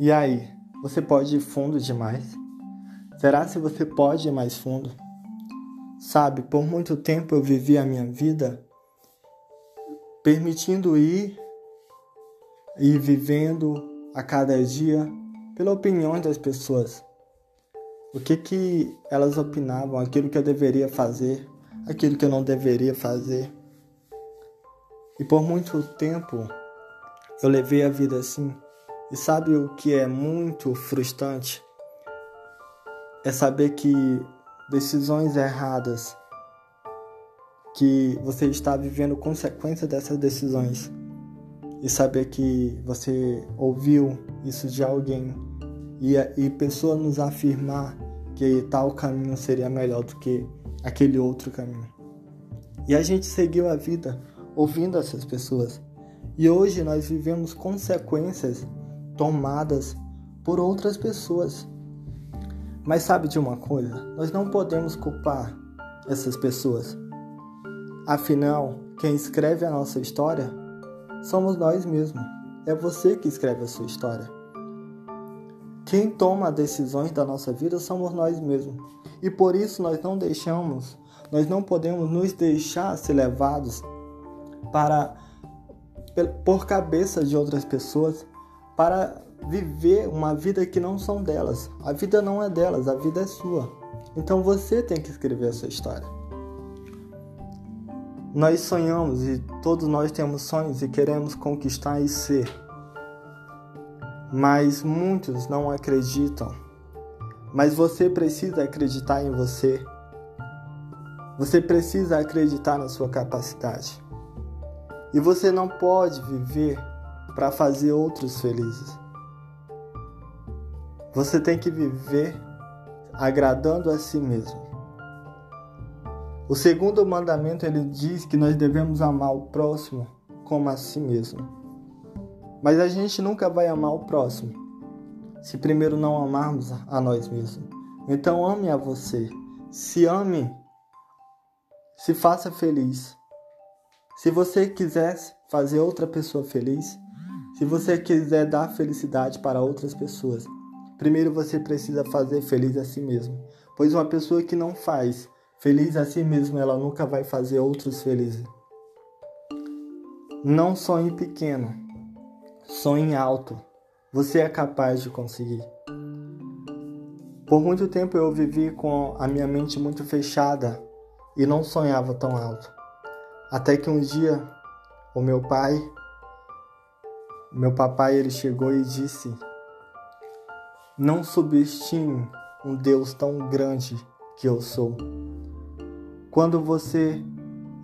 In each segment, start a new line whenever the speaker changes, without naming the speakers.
E aí, você pode ir fundo demais? Será se você pode ir mais fundo? Sabe, por muito tempo eu vivi a minha vida permitindo ir e vivendo a cada dia pela opinião das pessoas. O que que elas opinavam, aquilo que eu deveria fazer, aquilo que eu não deveria fazer. E por muito tempo eu levei a vida assim. E sabe o que é muito frustrante? É saber que decisões erradas, que você está vivendo consequência dessas decisões e saber que você ouviu isso de alguém e, e pessoa nos afirmar que tal caminho seria melhor do que aquele outro caminho. E a gente seguiu a vida ouvindo essas pessoas. E hoje nós vivemos consequências tomadas por outras pessoas. Mas sabe de uma coisa? Nós não podemos culpar essas pessoas. Afinal, quem escreve a nossa história somos nós mesmos. É você que escreve a sua história. Quem toma decisões da nossa vida somos nós mesmos. E por isso nós não deixamos, nós não podemos nos deixar ser levados para por cabeça de outras pessoas para viver uma vida que não são delas. A vida não é delas, a vida é sua. Então você tem que escrever a sua história. Nós sonhamos e todos nós temos sonhos e queremos conquistar e ser. Mas muitos não acreditam. Mas você precisa acreditar em você. Você precisa acreditar na sua capacidade. E você não pode viver para fazer outros felizes. Você tem que viver agradando a si mesmo. O segundo mandamento ele diz que nós devemos amar o próximo como a si mesmo. Mas a gente nunca vai amar o próximo se primeiro não amarmos a nós mesmos. Então ame a você, se ame, se faça feliz. Se você quiser fazer outra pessoa feliz, se você quiser dar felicidade para outras pessoas, primeiro você precisa fazer feliz a si mesmo. Pois uma pessoa que não faz feliz a si mesmo, ela nunca vai fazer outros felizes. Não sonhe pequeno, sonhe alto. Você é capaz de conseguir. Por muito tempo eu vivi com a minha mente muito fechada e não sonhava tão alto. Até que um dia o meu pai, meu papai, ele chegou e disse: Não subestime um Deus tão grande que eu sou. Quando você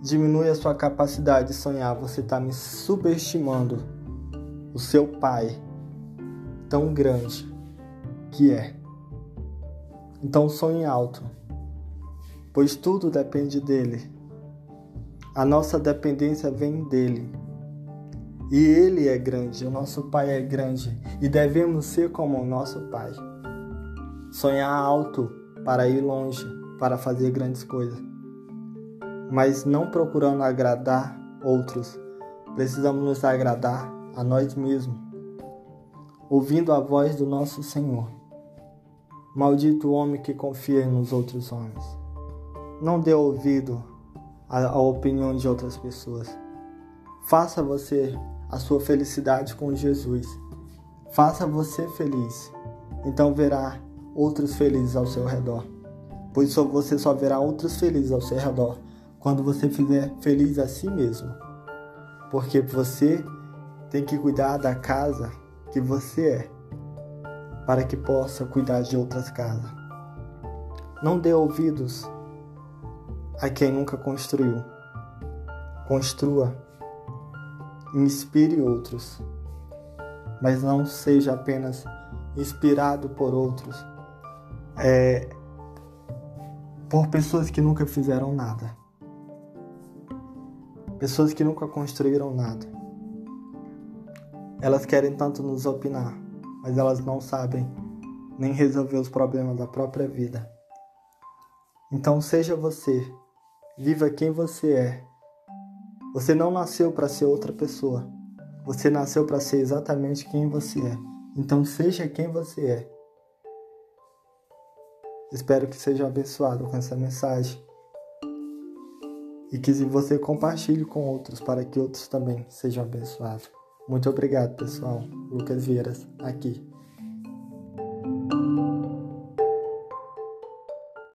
diminui a sua capacidade de sonhar, você está me subestimando o seu pai tão grande que é. Então sonhe alto, pois tudo depende dele. A nossa dependência vem dele. E ele é grande, o nosso pai é grande e devemos ser como o nosso pai. Sonhar alto para ir longe, para fazer grandes coisas. Mas não procurando agradar outros, precisamos nos agradar a nós mesmos, ouvindo a voz do nosso Senhor. Maldito o homem que confia nos outros homens. Não dê ouvido a opinião de outras pessoas. Faça você a sua felicidade com Jesus. Faça você feliz. Então verá outros felizes ao seu redor. Pois só você só verá outros felizes ao seu redor quando você fizer feliz a si mesmo. Porque você tem que cuidar da casa que você é, para que possa cuidar de outras casas. Não dê ouvidos a quem nunca construiu. Construa, inspire outros, mas não seja apenas inspirado por outros, é, por pessoas que nunca fizeram nada, pessoas que nunca construíram nada. Elas querem tanto nos opinar, mas elas não sabem nem resolver os problemas da própria vida. Então seja você Viva quem você é. Você não nasceu para ser outra pessoa. Você nasceu para ser exatamente quem você é. Então seja quem você é. Espero que seja abençoado com essa mensagem e que você compartilhe com outros para que outros também sejam abençoados. Muito obrigado, pessoal. Lucas Vieiras aqui.